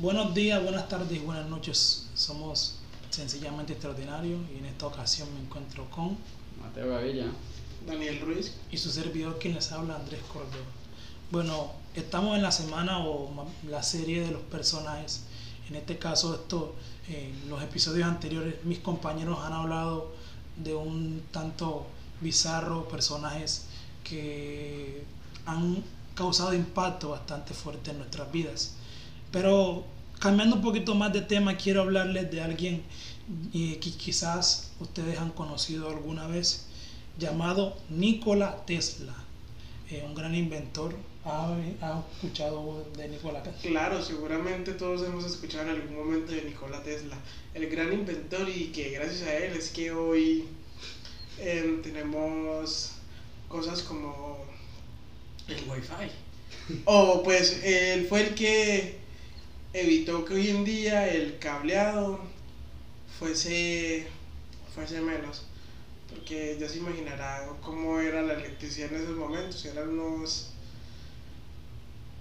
Buenos días, buenas tardes y buenas noches. Somos sencillamente extraordinarios y en esta ocasión me encuentro con Mateo Gavilla. Daniel Ruiz. y su servidor quien les habla, Andrés Córdoba. Bueno, estamos en la semana o la serie de los personajes. En este caso, esto, eh, los episodios anteriores, mis compañeros han hablado de un tanto bizarro personajes que han causado impacto bastante fuerte en nuestras vidas. Pero cambiando un poquito más de tema, quiero hablarles de alguien eh, que quizás ustedes han conocido alguna vez, llamado Nikola Tesla, eh, un gran inventor. ¿Ha, ha escuchado de Nikola Tesla? Claro, seguramente todos hemos escuchado en algún momento de Nikola Tesla, el gran inventor y que gracias a él es que hoy em, tenemos cosas como el Wi-Fi. O pues él fue el que evitó que hoy en día el cableado fuese, fuese menos. Porque ya se imaginará cómo era la electricidad en esos momentos. Eran unos,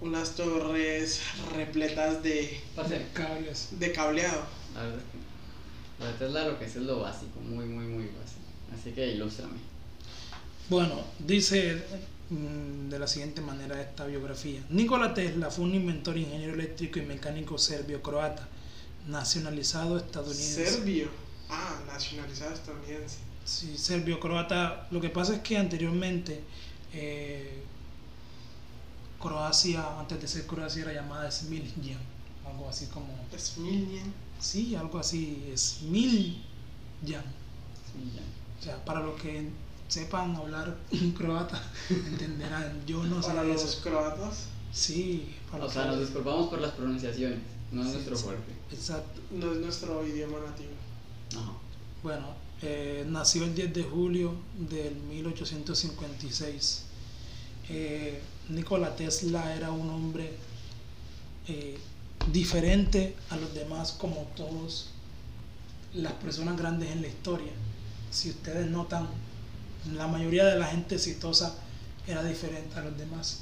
unas torres repletas de, Parce, Cables. de cableado. la verdad es que lo de Tesla lo que es es lo básico, muy, muy, muy básico. Así que ilústrame. Bueno, dice de la siguiente manera esta biografía. Nikola Tesla fue un inventor, ingeniero eléctrico y mecánico serbio-croata, nacionalizado estadounidense. Serbio. Ah, nacionalizado estadounidense. Sí, serbio-croata. Lo que pasa es que anteriormente eh, Croacia, antes de ser Croacia, era llamada Smiljan. Algo así como. Smiljan. Sí, algo así, Smiljan. Ya. O sea, para los que sepan hablar croata, entenderán. Yo no sé Para los eso. croatas. Sí, para O sea, nos disculpamos por las pronunciaciones, no es Sí, nuestro sí. fuerte. Exacto. No es nuestro idioma nativo. Ajá. Bueno, eh, nació el 10 de julio del 1856. Eh, Nikola Tesla era un hombre eh, diferente a los demás, como todos las personas grandes en la historia. Si ustedes notan, la mayoría de la gente exitosa era diferente a los demás.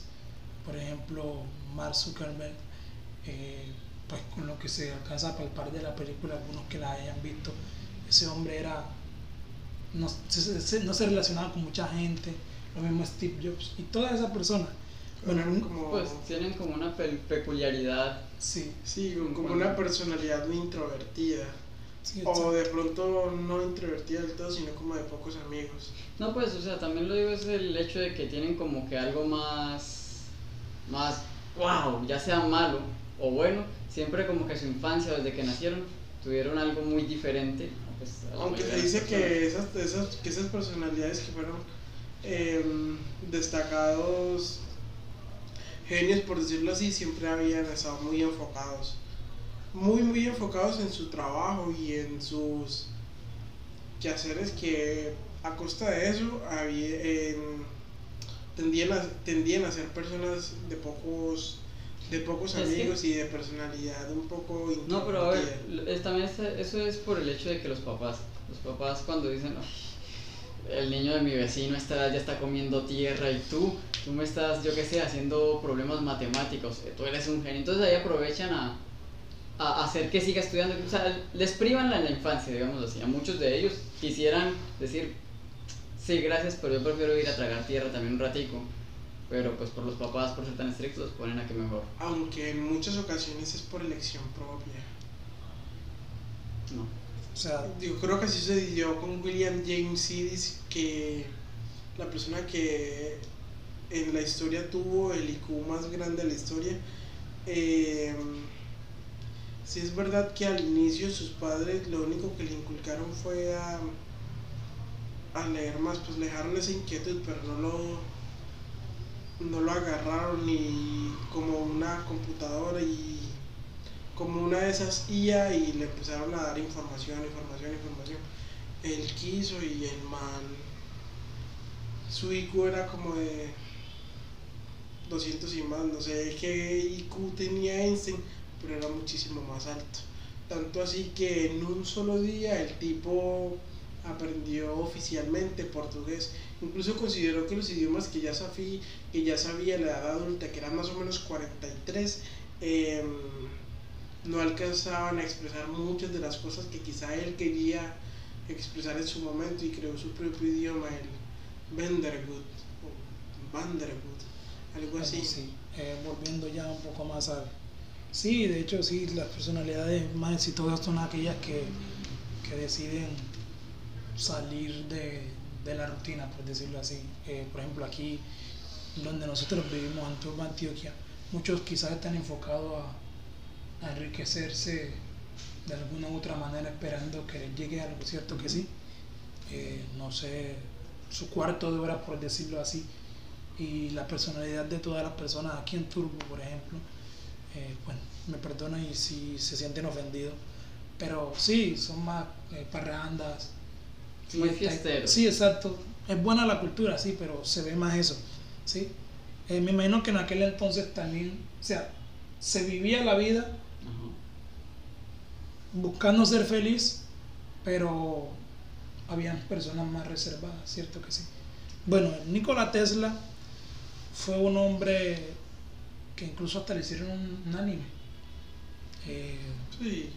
Por ejemplo, Mark Zuckerberg, eh, pues con lo que se alcanza a palpar de la película, algunos que la hayan visto, ese hombre era no se, se- no se relacionaba con mucha gente, lo mismo Steve Jobs y todas esas personas. Bueno, como, Pues tienen como una pe- peculiaridad. sí, sí, como una personalidad muy introvertida. Sí, O de pronto no introvertida del todo, sino como de pocos amigos. No, pues, o sea, también lo digo es el hecho de que tienen como que algo más, más, wow, ya sea malo o bueno, siempre como que su infancia, desde que nacieron, tuvieron algo muy diferente. pues, Aunque se dice que esas, esas, que esas personalidades que fueron em, destacados genios, por decirlo así, siempre habían estado muy enfocados. Muy, muy enfocados en su trabajo y en sus quehaceres que a costa de eso había, tendían, a, tendían a ser personas de pocos de pocos que- amigos y de personalidad un poco No, pero a ver, es- también es- eso es por el hecho de que los papás, los papás cuando dicen, "Ay, el niño de mi vecino edad ya está comiendo tierra y tú, tú me estás, yo qué sé, haciendo problemas matemáticos, eh, tú eres un genio, entonces ahí aprovechan a, a hacer que siga estudiando, o sea, les privan la, la infancia, digamos así, a muchos de ellos quisieran decir, sí, gracias, pero yo prefiero ir a tragar tierra también un ratico, pero pues por los papás, por ser tan estrictos, los ponen a que mejor, Aunque en muchas ocasiones es por elección propia. no. O sea, Yo creo que así sucedió con William James Sidis, que la persona que en la historia tuvo el IQ más grande de la historia. Eh, sí es verdad que al inicio sus padres lo único que le inculcaron fue a, a leer más, pues le dejaron esa inquietud, pero no lo, no lo agarraron ni como una computadora y como una de esas IA y le empezaron a dar información, información, información. Él quiso y el man, su IQ era como de 200 y más, no sé qué IQ tenía Einstein, pero era muchísimo más alto. Tanto así que en un solo día el tipo aprendió oficialmente portugués. Incluso consideró que los idiomas que ya, sabí, que ya sabía a la edad adulta, que eran más o menos 43, eh, no alcanzaban a expresar muchas de las cosas que quizá él quería expresar en su momento y creó su propio idioma, el Vandergut, o Vandergut, algo así. Sí, eh, volviendo ya un poco más a... Sí, de hecho sí, las personalidades más exitosas son aquellas que, que deciden salir de, de la rutina, por decirlo así. Eh, por ejemplo, aquí donde nosotros vivimos, en Antioquia, muchos quizás están enfocados a, a, enriquecerse de alguna u otra manera esperando que les llegue algo, cierto que sí. Eh, no sé, su cuarto de hora, por decirlo así, y la personalidad de todas las personas aquí en Turbo, por ejemplo, eh, bueno, me perdonan y si se sienten ofendidos, pero sí, son más eh, parrandas, muy fiesteros. Sí, exacto. Es buena la cultura, sí, pero se ve más eso. ¿sí? Eh, me imagino que en aquel entonces también, o sea, se vivía la vida buscando ser feliz, pero habían personas más reservadas, ¿cierto que sí? Bueno, Nikola Tesla fue un hombre que incluso hasta le hicieron un, anime. Eh, sí.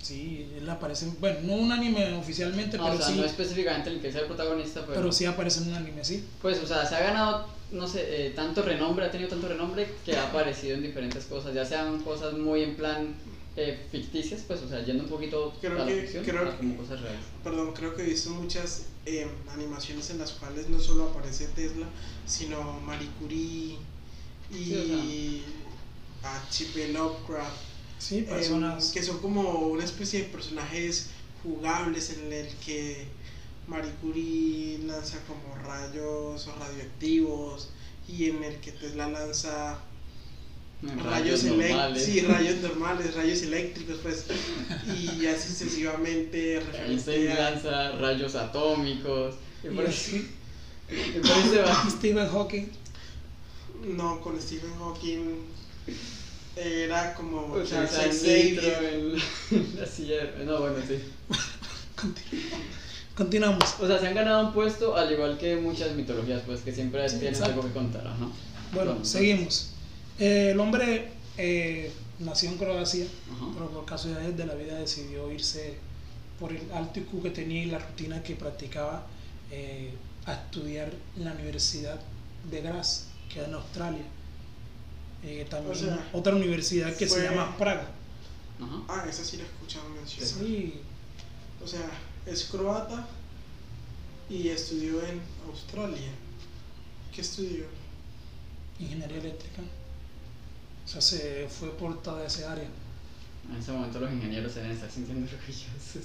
Sí, él aparece, bueno, no un anime oficialmente, no, pero o sea, sí. No específicamente el que sea el protagonista, pero. Pero sí aparece en un anime, sí. Pues, o sea, se ha ganado, no sé, eh, tanto renombre, ha tenido tanto renombre que ha aparecido en diferentes cosas, ya sean cosas muy en plan eh, ficticias, pues, o sea, yendo un poquito creo a la que, ficción, creo a como cosas reales. Perdón, creo que he visto muchas eh, animaciones en las cuales no solo aparece Tesla, sino Marie Curie y Sí, H.P. Lovecraft. Sí, personas. que son como una especie de personajes jugables en el que Marie Curie lanza como rayos radioactivos y en el que Tesla lanza En rayos, normales. sí, rayos normales, rayos eléctricos, pues, y así sucesivamente Einstein a- lanza rayos atómicos. Por ahí se va. Stephen Hawking. No, con Stephen Hawking era como O sea, en la silla. de- No, bueno, sí. Continuamos. O sea, se han ganado un puesto al igual que muchas mitologías, pues que siempre Sí, tienen exacto. algo que contar. Ajá. Bueno, seguimos. Eh, el hombre eh, nació en Croacia, Ajá. pero por casualidades de la vida decidió irse por el alto IQ que tenía y la rutina que practicaba eh, a estudiar en la Universidad de Graz, que es en Australia. Eh, también O sea, otra universidad que se llama Praga. Ah, esa sí la he escuchado mencionar. Sí, O sea, es croata y estudió en Australia. ¿Qué estudió? ingeniería eléctrica. O sea, se fue por toda esa área. En ese momento los ingenieros se deben estar sintiendo orgullosos.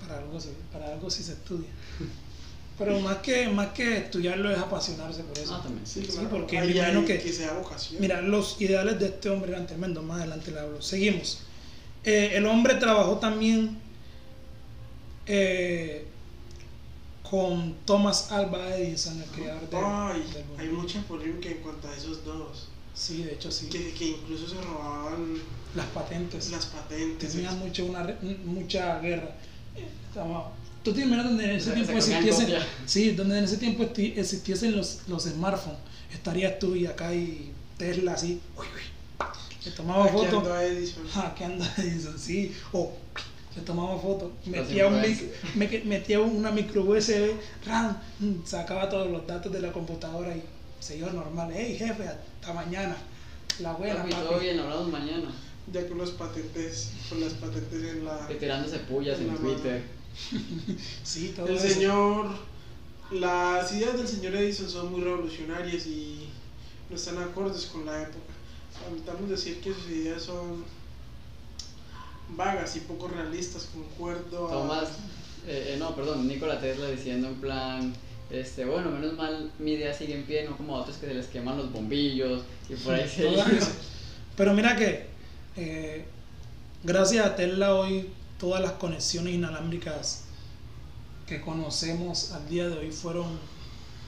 Para algo, sí- para algo sí se estudia. Pero más que, más que estudiarlo es apasionarse por eso. Ah, también. Sí, claro. porque Ahí hay que- que sea vocación. Mira, los ideales de este hombre eran tremendos, más adelante le hablo. Seguimos. Eh, el hombre trabajó también eh, con Thomas Alva Edison, el creador de, Ay, del hay mucha polémica en cuanto a esos dos. Sí, de hecho sí. Que, que incluso se robaban Las patentes. las patentes. Tenían mucho una, re- mucha guerra. Eh, estaba- ¿Tú te imaginas donde en ese Se- tiempo existiesen, sí, donde en ese tiempo existiesen los, los smartphones? Estarías tú y acá y Tesla así, uy, uy, se tomaba fotos. Hackeando a Edison. Ah, ¿qué anda Edison? Sí, o se tomaba fotos, metía, un mic- metía una micro USB, ram, sacaba todos los datos de la computadora y se iba normal. Hey jefe, hasta mañana. La buena, Papi, todo papi. bien, hablamos mañana. Ya con los patentes, con las patentes en la. Que tirándose pullas en La mano. Sí, todo El eso. señor. Las ideas del señor Edison son muy revolucionarias y no están acordes con la época. Lamentamos decir que sus ideas son vagas y poco realistas, concuerdo a. Tomás, eh, eh, no, perdón, Nikola Tesla diciendo en plan, este, bueno, menos mal mi idea sigue en pie, no como a otros que se les queman los bombillos y por ahí se. Pero mira que eh, gracias a Tesla hoy todas las conexiones inalámbricas que conocemos al día de hoy fueron,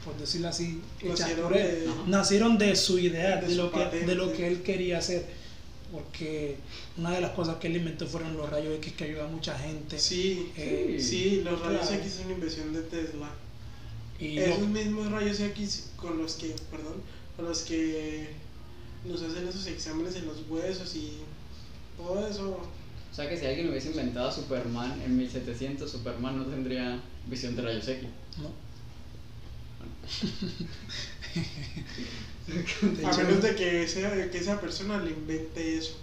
por decirlo así, hechas Nacieron por él. de- Ajá. Nacieron de su idea, De lo que, de lo que él quería hacer. Porque una de las cosas que él inventó fueron los rayos X que ayuda a mucha gente. Sí, Eh, sí, los rayos. X son una invención de Tesla. y Esos lo- mismos rayos X con los que, perdón, con los que nos hacen esos exámenes en los huesos y todo eso. O sea que si alguien hubiese inventado a Superman en 1700, Superman no tendría visión de rayos X. ¿no? A menos de que, ese- que esa persona le invente eso.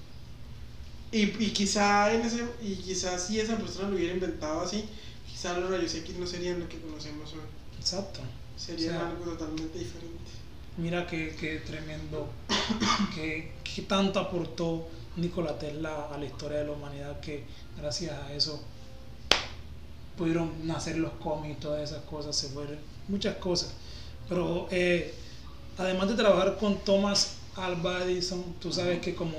Y, y quizá en ese, y quizás si esa persona lo hubiera inventado así, quizá los rayos X no serían lo que conocemos hoy. Exacto. Serían O sea, algo totalmente diferente. Mira qué, qué tremendo, qué, qué tanto aportó Nikola Tesla a la historia de la humanidad que gracias a eso pudieron nacer los cómics y todas esas cosas, se fueron muchas cosas. Pero eh, además de trabajar con Thomas Alva Edison, tú sabes que como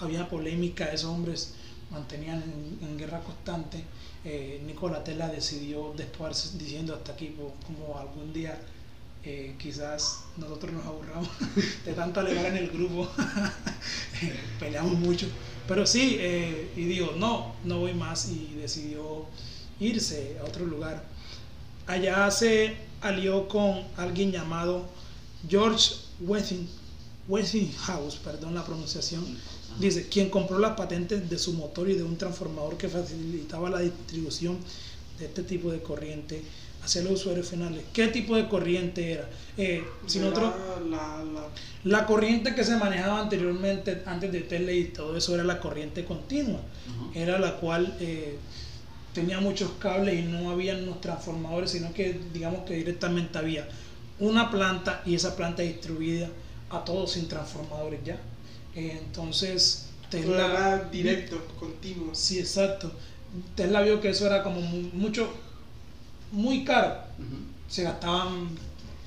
había polémica, esos hombres mantenían en, en guerra constante, eh, Nikola Tesla decidió después diciendo hasta aquí, pues, como algún día eh, quizás nosotros nos aburramos de tanto alegar en el grupo, peleamos mucho, pero sí, eh, y digo, no, no voy más y decidió irse a otro lugar. Allá se alió con alguien llamado George Westing, Westinghouse, perdón la pronunciación, dice, quien compró las patentes de su motor y de un transformador que facilitaba la distribución de este tipo de corriente hacia los usuarios finales. ¿Qué tipo de corriente era? Eh, si Era nosotros, la, la, la corriente que se manejaba anteriormente, antes de Tesla y todo eso, era la corriente continua. Era la cual eh, tenía muchos cables y no habían unos transformadores, sino que digamos que directamente había una planta y esa planta distribuida a todos sin transformadores ya. Eh, entonces, Tesla... era directo, continuo. Sí, exacto. Tesla vio que eso era como mu- mucho, muy caro. Se gastaban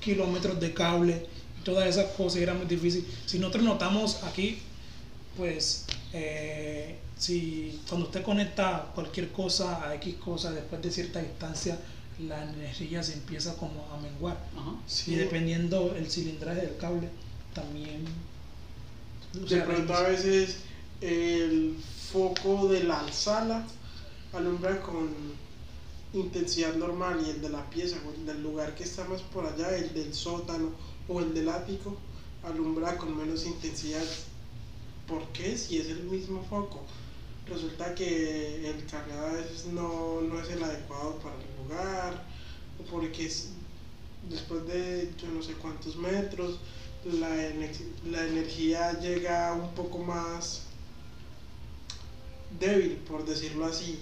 kilómetros de cable y todas esas cosas y era muy difícil. Si nosotros notamos aquí, pues, eh, si cuando usted conecta cualquier cosa a X cosa, después de cierta distancia, la energía se empieza como a menguar. Ajá. Sí. Y dependiendo el cilindraje del cable, también... De pronto a veces el foco de la sala alumbra con intensidad normal y el de la pieza el del lugar que está más por allá, el del sótano o el del ático, alumbra con menos intensidad. ¿Por qué? Si es el mismo foco. Resulta que el cargador a no, no es el adecuado para el lugar, o porque es- después de yo no sé cuántos metros, la, la energía llega un poco más débil, por decirlo así.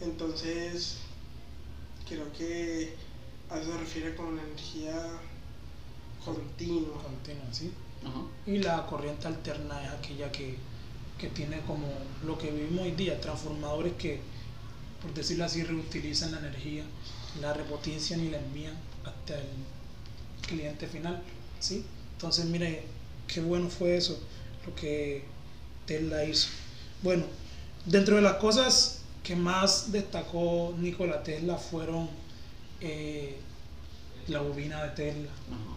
Entonces, creo que a eso se refiere con la energía continua. continua, ¿sí? Ajá. Y la corriente alterna es aquella que, que tiene como lo que vivimos hoy día, transformadores que, por decirlo así, reutilizan la energía, la repotencian y la envían hasta el cliente final. ¿sí? Entonces, mire, qué bueno fue eso, lo que Tesla hizo. Bueno, dentro de las cosas que más destacó Nikola Tesla fueron eh, la bobina de Tesla. Ajá.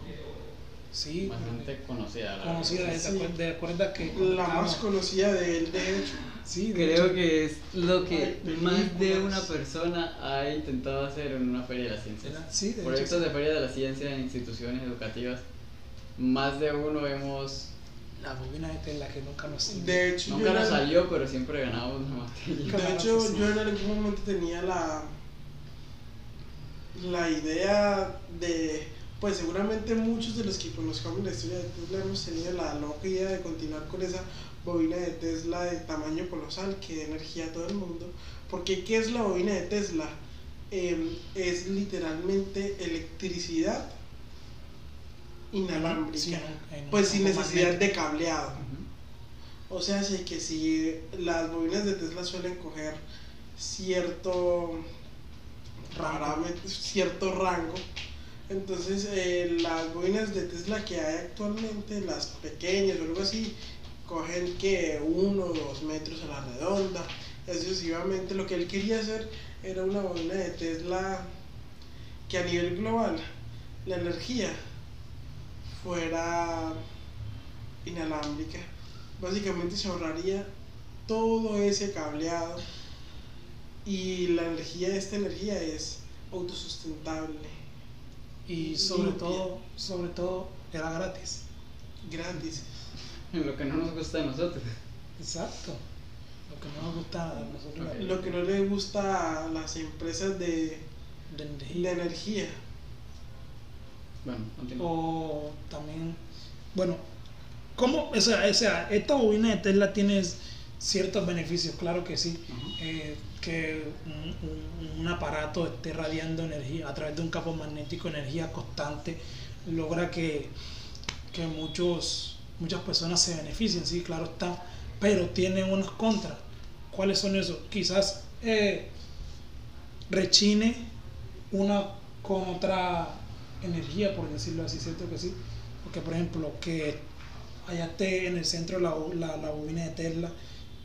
¿sí? Bastante conocida. la conocida. ¿te Sí. ¿te acuerdas que La más conocida de él, de hecho. Sí, de Creo hecho, que es lo que más de una persona ha intentado hacer en una feria de las ciencias. era- sí, de hecho, Proyectos sí. de feria de la ciencia en instituciones educativas. Más de uno hemos. La bobina de Tesla que nunca nos. De hecho, Nunca nos salió, pero siempre ganamos una materia. de hecho, yo en algún momento tenía la, la idea de, pues seguramente muchos de los que conozcamos la historia de Tesla hemos tenido la loca idea de continuar con esa bobina de Tesla de tamaño colosal que da energía a todo el mundo. Porque ¿qué es la bobina de Tesla? Em, es literalmente electricidad inalámbrica. Sí, en- pues sin necesidad de cableado. O sea, sí que si las bobinas de Tesla suelen coger cierto Rango. cierto rango, entonces eh, las bobinas de Tesla que hay actualmente, las pequeñas o algo así, cogen que uno o dos metros a la redonda, así sucesivamente. Lo que él quería hacer era una bobina de Tesla que a nivel global la energía fuera inalámbrica. Básicamente se ahorraría todo ese cableado y la energía, esta energía es autosustentable, Y sobre limpia. todo, sobre todo, era gratis. gratis. Lo que no nos gusta de nosotros. Exacto. Lo que no nos gusta a nosotros. Lo que no le gusta a las empresas de, de de energía. Bueno. O también, bueno, ¿cómo? O sea, o sea, esta bobina de Tesla tiene ciertos beneficios, claro que sí. Eh, que un, un- un aparato esté radiando energía a través de un campo magnético, energía constante, logra que, que muchos, muchas personas se beneficien, sí, claro está, pero tiene unos contras. ¿Cuáles son esos? Quizás eh, rechine una con otra energía, por decirlo así, ¿cierto que sí? Porque, por ejemplo, que allá esté en el centro la, la, la bobina de Tesla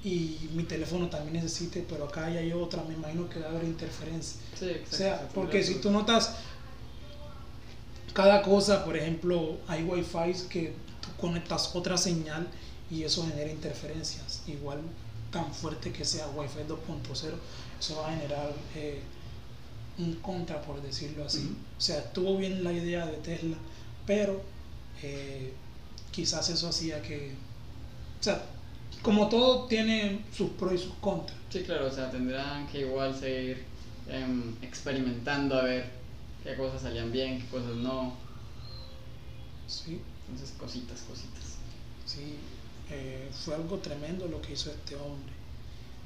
y mi teléfono también necesite, pero acá ya hay otra, me imagino que va a haber interferencia. Sí, exacto. O sea, porque si tú notas cada cosa, por ejemplo, hay wifi que tú conectas otra señal y eso genera interferencias. Igual tan fuerte que sea Wi-Fi 2.0, eso va a generar eh, un contra, por decirlo así. Ujú. O sea, estuvo bien la idea de Tesla, pero eh, quizás eso hacía que... O sea, como todo tiene sus pros y sus contras. Sí, claro, o sea, tendrán que igual seguir em, experimentando a ver qué cosas salían bien, qué cosas no. ¿sí? Entonces, cositas, cositas. Sí, eh, fue algo tremendo lo que hizo este hombre.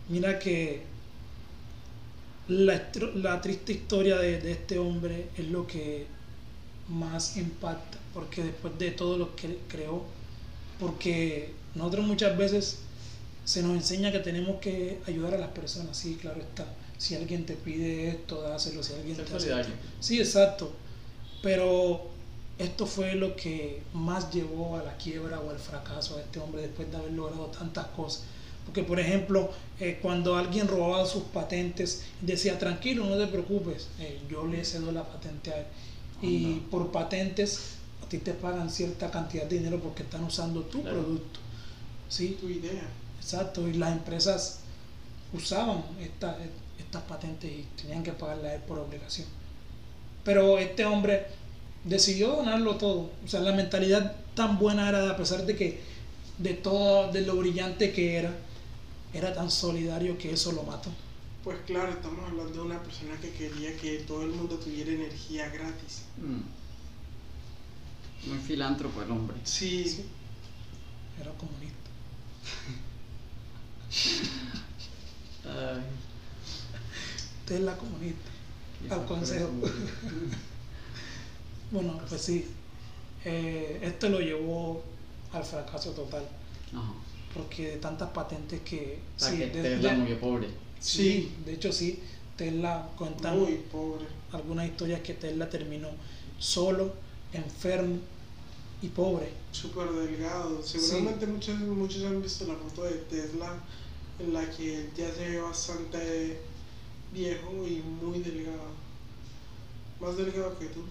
Mira que la, la triste historia de, de este hombre es lo que más impacta, porque después de todo lo que creó, porque nosotros muchas veces se nos enseña que tenemos que ayudar a las personas, sí, claro está. Si alguien te pide esto, dáselo, si alguien Ser te hace esto. Sí, exacto. Pero esto fue lo que más llevó a la quiebra o al fracaso de este hombre después de haber logrado tantas cosas. Porque, por ejemplo, eh, cuando alguien robaba sus patentes, decía, tranquilo, no te preocupes, eh, yo le cedo la patente a él. Y por patentes, a ti te pagan cierta cantidad de dinero porque están usando tu Claro. producto. ¿Sí? Tu idea. Exacto, y las empresas usaban esta- estas patentes y tenían que pagarle a él por obligación. Pero este hombre decidió donarlo todo. O sea, la mentalidad tan buena era, a pesar de que de todo, de lo brillante que era, era tan solidario que eso lo mató. Pues claro, estamos hablando de una persona que quería que todo el mundo tuviera energía gratis. Mm. Muy filántropo el hombre. Sí, Sí. Era comunista. Ay, Usted es la comunista. Al consejo. Bueno, pues sí. Eh, esto lo llevó al fracaso total. Ajá. Porque de tantas patentes que... O sea, sí, que de- Tesla de- murió pobre. Sí, de hecho sí, Tesla cuentan muy pobre. algunas historias que Tesla terminó solo, enfermo y pobre. Súper delgado. Seguramente muchos, muchos han visto la foto de Tesla en la que él ya se ve bastante viejo y muy delgado. Más delgado que tú.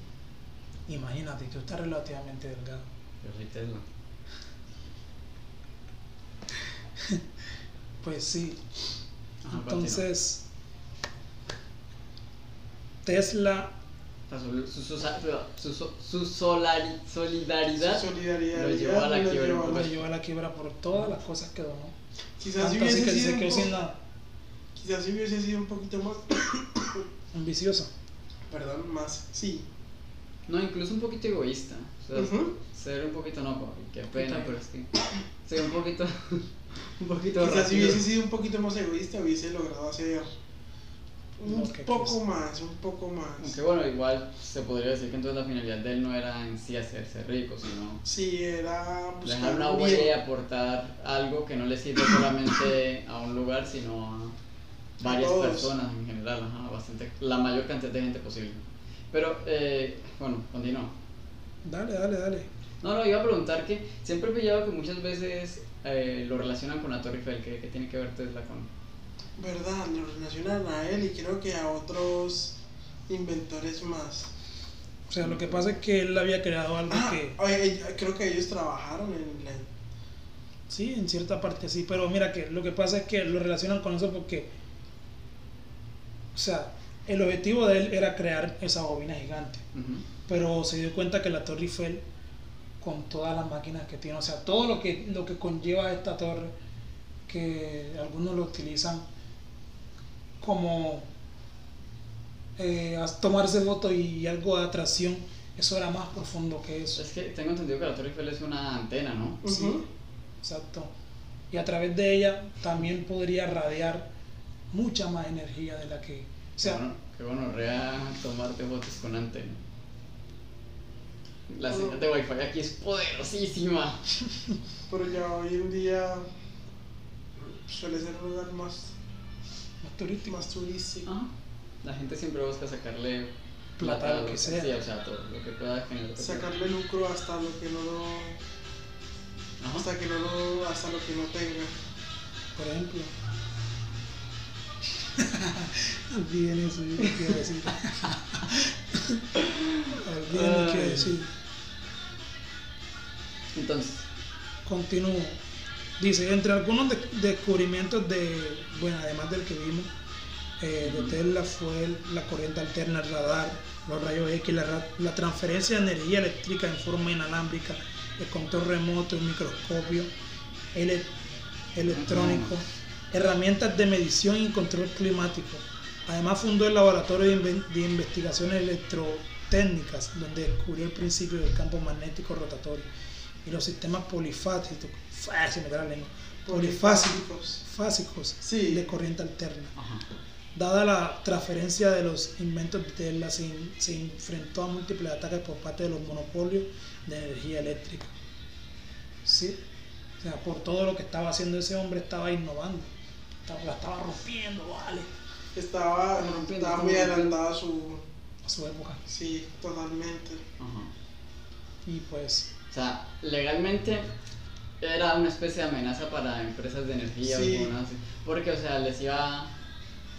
Imagínate, tú estás relativamente delgado. Yo soy Tesla. Pues sí, Ajá, entonces Tesla. Su, su, su, su, su- su solari- solidaridad. Su solidaridad lo llevó a la lo quiebra, llevó lo llevó a la quiebra por todas las cosas que donó. Quizás si hubiese que sido se sin nada. Quizás si hubiese sido un poquito más. Ambicioso. Perdón, más. Sí. No, incluso un poquito egoísta. O sea, Ujú. ser un poquito no, qué pena, pero es que. Ser un poquito. Un poquito Quizás si rápido. hubiese sido un poquito más egoísta, hubiese logrado hacer un poco quiso. más, un poco más. Aunque bueno, igual se podría decir que entonces la finalidad de él no era en sí hacerse rico, sino Sí, era buscar dejar una un huella y aportar algo que no le sirve solamente a un lugar, sino a varias todos. personas en general, ajá, bastante, la mayor cantidad de gente posible. Pero, eh, bueno, continúo. Dale, dale, dale. No, no, iba a preguntar que siempre he pillado que muchas veces eh, lo relacionan con la Torre Eiffel, que, que tiene que ver Tesla con... ¿Verdad? Lo relacionan a él y creo que a otros inventores más. O sea, lo que pasa es que él había creado algo Ah, que... oye, creo que ellos trabajaron en la... Sí, en cierta parte sí, pero mira que lo que pasa es que lo relacionan con eso porque, o sea, el objetivo de él era crear esa bobina gigante, pero se dio cuenta que la Torre Eiffel, con todas las máquinas que tiene, o sea, todo lo que, lo que conlleva esta torre, que algunos lo utilizan como eh, a tomarse fotos y algo de atracción, eso era más profundo que eso. Es que tengo entendido que la Torre Eiffel es una antena, ¿no? Sí, exacto. Y a través de ella también podría radiar mucha más energía de la que... O sea, bueno, qué bueno, rea tomarte fotos con antena. La señal de Wi-Fi aquí es poderosísima. Pero ya hoy en día suele ser un lugar más, más turístico. más turístico. Ajá. La gente siempre busca sacarle Plata, a lo que sea. O sea, todo lo que pueda generar. Sacarle lucro hasta lo que no lo, Ajá. hasta que no lo, hasta lo que no tenga. Por ejemplo. Olviden eso, yo quiero decir. Olviden Ay. decir. Entonces, Continúo. Dice, entre algunos de- descubrimientos de, bueno, además del que vimos, eh, de. Tesla fue el- la corriente alterna, el radar, los rayos X, la, ra- la transferencia de energía eléctrica en forma inalámbrica, el control remoto, el microscopio, ele- electrónico, herramientas de medición y control climático. Además fundó el laboratorio de, de investigaciones electrotécnicas, donde descubrió el principio del campo magnético rotatorio y los sistemas polifásicos, se me da la lengua, polifásicos fásicos Sí. de corriente alterna. ajá. Dada la transferencia de los inventos de Tesla, se, se enfrentó a múltiples ataques por parte de los monopolios de energía eléctrica. Sí, o sea, por todo lo que estaba haciendo ese hombre, estaba innovando, estaba, la estaba rompiendo, vale, Estaba, Rompiendo, estaba muy adelantada a su. a su época. Sí, totalmente. Ajá. Y pues, O sea, legalmente era una especie de amenaza para empresas de energía Sí. o así. Porque, o sea, les iba.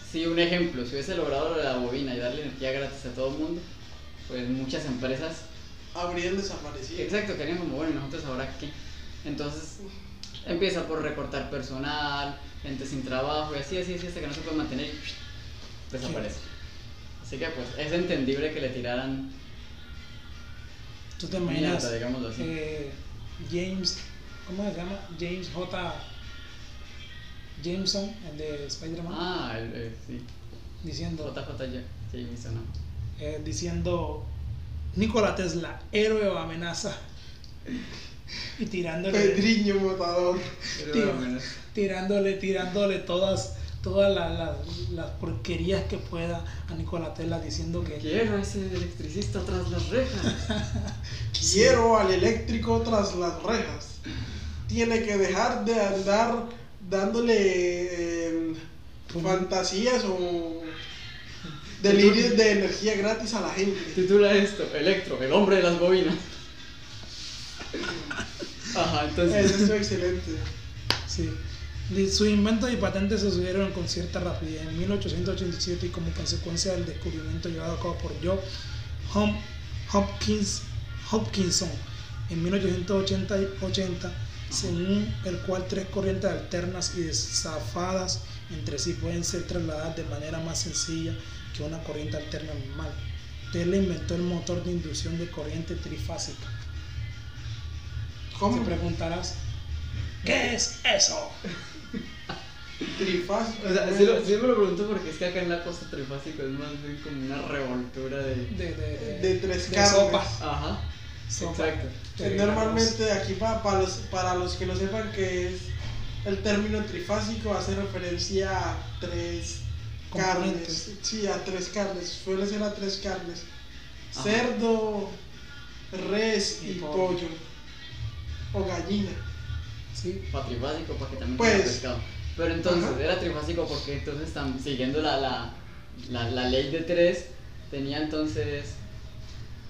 Si un ejemplo, si hubiese logrado la bobina y darle energía gratis a todo el mundo, pues muchas empresas. Habrían desaparecido. Exacto, querían como, bueno, ¿y nosotros ahora qué? Entonces empieza por recortar personal, gente sin trabajo y así, así, así, hasta que no se puede mantener y desaparece. Así que, pues, es entendible que le tiraran tú te imaginas mierda, digámoslo así. eh, James, ¿cómo se llama? James J. Jameson, el de Spider-Man, Ah, el, eh, sí. diciendo, JJ Jameson, ¿no? eh, diciendo Nikola Tesla, héroe o amenaza. y tirándole, Pedriño Motador. Tío. Pero bueno, tirándole, tirándole todas, todas las, las- las porquerías que pueda a Nikola Tesla diciendo que Quiero a ese electricista tras las rejas. Quiero al eléctrico tras las rejas. Tiene que dejar de andar dándole eh, Bueno. fantasías o delirios de energía gratis a la gente. Titula esto, Electro, el hombre de las bobinas. Ajá, entonces. Eso es excelente. Sí. Sus inventos y patentes se sucedieron con cierta rapidez. En 1887 y como consecuencia del descubrimiento llevado a cabo por Joe Hom- Hopkins, Hopkinson en 1880, y 80, según el cual tres corrientes alternas y desafadas entre sí pueden ser trasladadas de manera más sencilla que una corriente alterna normal. Tesla inventó el motor de inducción de corriente trifásica. ¿Cómo? Te preguntarás, ¿qué es eso? Trifásico. O sea, sí, lo- sí me lo pregunto porque es que acá en la costa trifásico es más bien como una revoltura de. De, de, De tres de carnes. sopa. Ajá, Sopa. exacto. Eh, Normalmente aquí pa- para, los, para los que no sepan qué es el término trifásico hace referencia a tres carnes. Sí, a tres carnes. Suele ser a tres carnes. Ajá. Cerdo, res y, Y pollo. pollo. O gallina. Sí, Para trifásico, para que también Pues- pescado. Pero entonces, Ajá. era trifásico porque entonces están siguiendo la, la, la, la ley de tres, tenía entonces.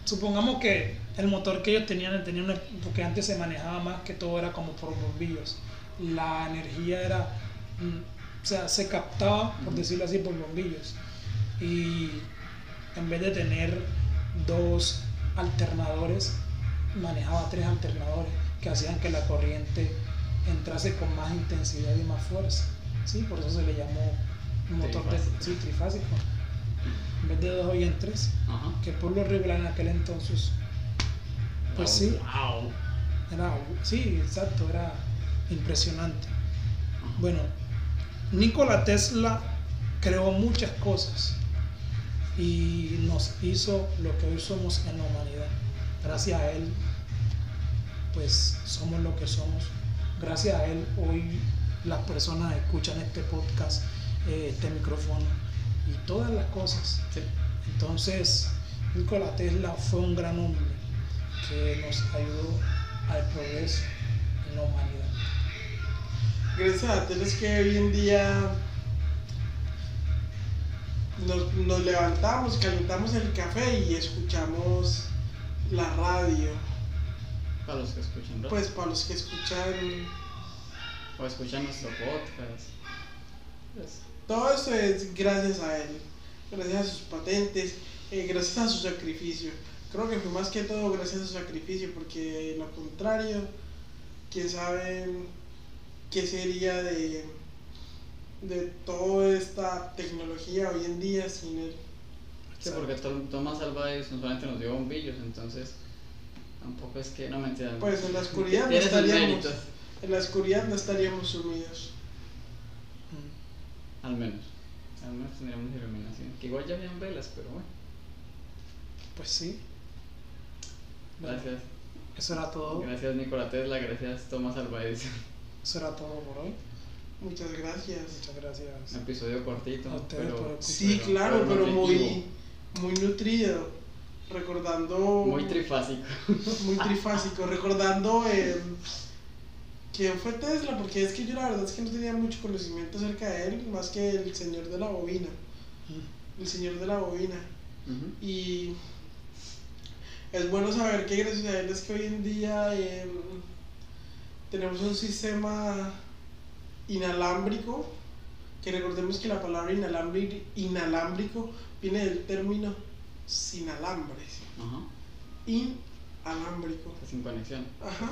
supongamos que el motor que ellos tenían, tenían una- porque antes se manejaba más que todo era como por bombillos. La energía era, mm, o sea, se captaba, por decirlo así, por bombillos. Y en vez de tener dos alternadores, manejaba tres alternadores que hacían que la corriente entrase con más intensidad y más fuerza. Sí, por eso se le llamó un motor de, Trifásico. sí, trifásico. En vez de dos, hoy en tres Ajá. que por lo regular en aquel entonces pues sí Wow. era sí exacto era impresionante Ajá. Bueno, Nikola Tesla creó muchas cosas y nos hizo lo que hoy somos en la humanidad. Gracias a él, pues somos lo que somos. Gracias a él, hoy las personas escuchan este podcast, eh, este micrófono y todas las cosas. Sí. Entonces, Nikola Tesla fue un gran hombre que nos ayudó al progreso en la humanidad. Gracias a Dios es que hoy en día nos, nos levantamos, calentamos el café y escuchamos la radio. Para los que escuchan. Pues para los que escuchan o escuchan nuestro podcast. Pues, Todo esto es gracias a él, gracias a sus patentes, eh, gracias a su sacrificio. Creo que fue más que todo gracias a su sacrificio, porque lo contrario, quién sabe qué sería de, de toda esta tecnología hoy en día sin él. sí, porque To- Thomas Alva Edison solamente nos dio bombillos, entonces tampoco es que no me entiendan. Pues en la oscuridad no estaríamos, en la oscuridad no estaríamos sumidos. Mm. al menos. Al menos tendríamos iluminación. Que igual ya habían velas, pero bueno. Pues sí. Bueno, Gracias. Eso era todo. Gracias Nikola Tesla, gracias Thomas Alva Edison. Eso era todo por hoy. Muchas gracias. Muchas gracias. Un episodio cortito, por pero escuchar. Sí, Pero- claro, pero pero muy, muy nutrido. Recordando. muy trifásico. muy trifásico, recordando eh, quién fue Tesla, porque es que yo la verdad es que no tenía mucho conocimiento acerca de él, más que el señor de la bobina, Mm. el señor de la bobina. Y es bueno saber que gracias a él es que hoy en día eh, tenemos un sistema inalámbrico, que recordemos que la palabra inalámbrico, inalámbrico viene del término sin alambres, Ajá. inalámbrico. Sin conexión. Ajá.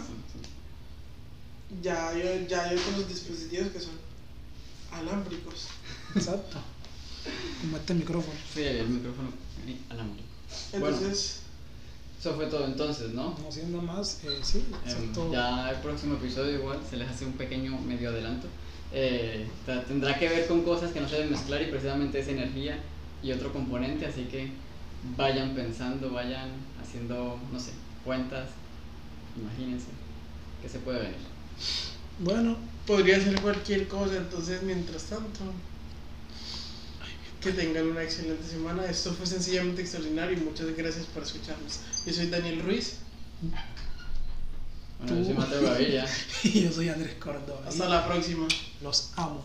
Ya hay, ya hay otros dispositivos que son alámbricos. Exacto. Como este micrófono. Sí, el micrófono alámbrico. Bueno. Entonces, Eso fue todo entonces, ¿no? No siendo más, eh, sí, exacto. ya el próximo episodio igual se les hace un pequeño medio adelanto. Eh, tendrá que ver con cosas que no se deben mezclar y precisamente es energía y otro componente, así que vayan pensando, vayan haciendo, no sé, cuentas, imagínense que se puede venir. Bueno, podría ser cualquier cosa. Entonces, mientras tanto, que tengan una excelente semana. Esto fue sencillamente extraordinario y muchas gracias por escucharnos. Yo soy Daniel Ruiz. Bueno, yo soy Tú. Mateo Gaviria. y yo soy Andrés Córdoba. Hasta la próxima. Los amo.